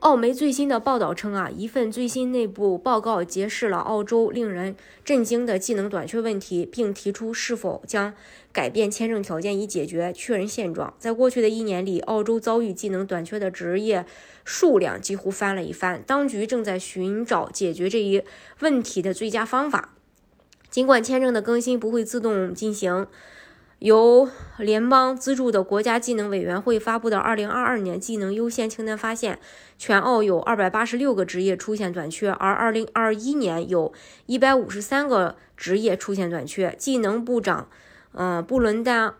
澳媒最新的报道称啊，一份最新内部报告揭示了澳洲令人震惊的技能短缺问题，并提出是否将改变签证条件以解决缺人现状。在过去的一年里，澳洲遭遇技能短缺的职业数量几乎翻了一番。当局正在寻找解决这一问题的最佳方法。尽管签证的更新不会自动进行。由联邦资助的国家技能委员会发布的2022年技能优先清单发现，全澳有286个职业出现短缺，而2021年有153个职业出现短缺。技能部长，呃，布伦丹·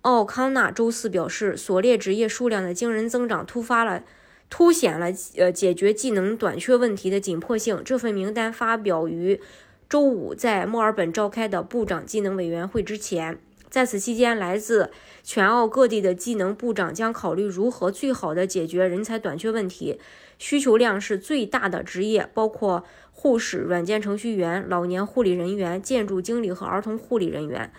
奥康纳周四表示，所列职业数量的惊人增长突发了，凸显了呃解决技能短缺问题的紧迫性。这份名单发表于周五在墨尔本召开的部长技能委员会之前。在此期间，来自全澳各地的技能部长将考虑如何最好的解决人才短缺问题。需求量是最大的职业，包括护士、软件程序员、老年护理人员、建筑经理和儿童护理人员。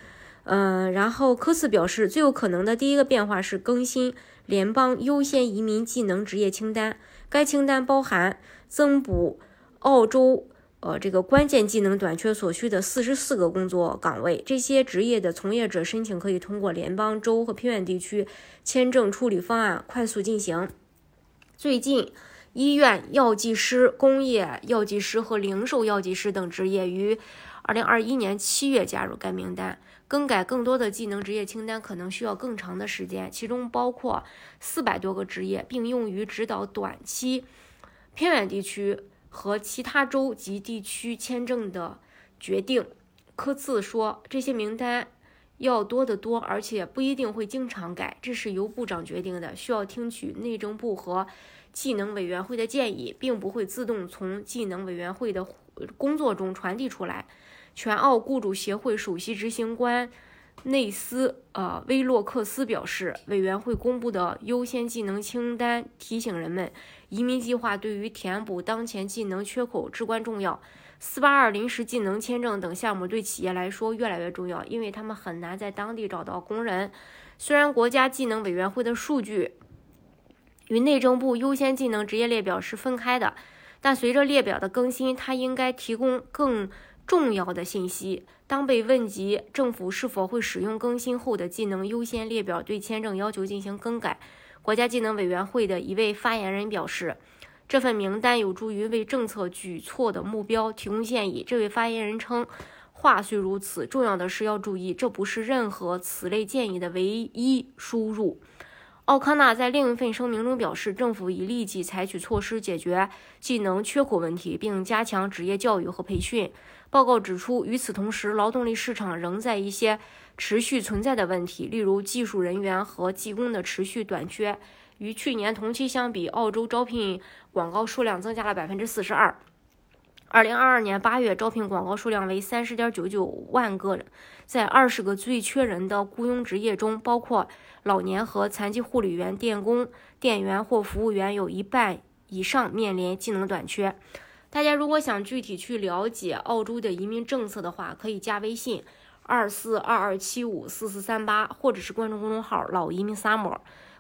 嗯，然后科斯表示，最有可能的第一个变化是更新联邦优先移民技能职业清单。该清单包含增补澳洲。呃，这个关键技能短缺所需的四十四个工作岗位，这些职业的从业者申请可以通过联邦、州和偏远地区签证处理方案快速进行。最近，医院药剂师、工业药剂师和零售药剂师等职业于二零二一年七月加入该名单。更改更多的技能职业清单可能需要更长的时间，其中包括四百多个职业，并用于指导短期偏远地区。和其他州及地区签证的决定，科茨说，这些名单要多得多，而且不一定会经常改，这是由部长决定的，需要听取内政部和技能委员会的建议，并不会自动从技能委员会的工作中传递出来。全澳雇主协会首席执行官。内斯呃威洛克斯表示，委员会公布的优先技能清单提醒人们，移民计划对于填补当前技能缺口至关重要。四八二临时技能签证等项目对企业来说越来越重要，因为他们很难在当地找到工人。虽然国家技能委员会的数据与内政部优先技能职业列表是分开的，但随着列表的更新，它应该提供更。重要的信息。当被问及政府是否会使用更新后的技能优先列表对签证要求进行更改，国家技能委员会的一位发言人表示，这份名单有助于为政策举措的目标提供建议。这位发言人称，话虽如此，重要的是要注意，这不是任何此类建议的唯一输入。奥康纳在另一份声明中表示，政府已立即采取措施解决技能缺口问题，并加强职业教育和培训。报告指出，与此同时，劳动力市场仍在一些持续存在的问题，例如技术人员和技工的持续短缺。与去年同期相比，澳洲招聘广告数量增加了百分之四十二。二零二二年八月，招聘广告数量为三十点九九万个人。在二十个最缺人的雇佣职业中，包括老年和残疾护理员、电工、店员或服务员，有一半以上面临技能短缺。大家如果想具体去了解澳洲的移民政策的话，可以加微信二四二二七五四四三八，或者是关注公众号“老移民 summer”。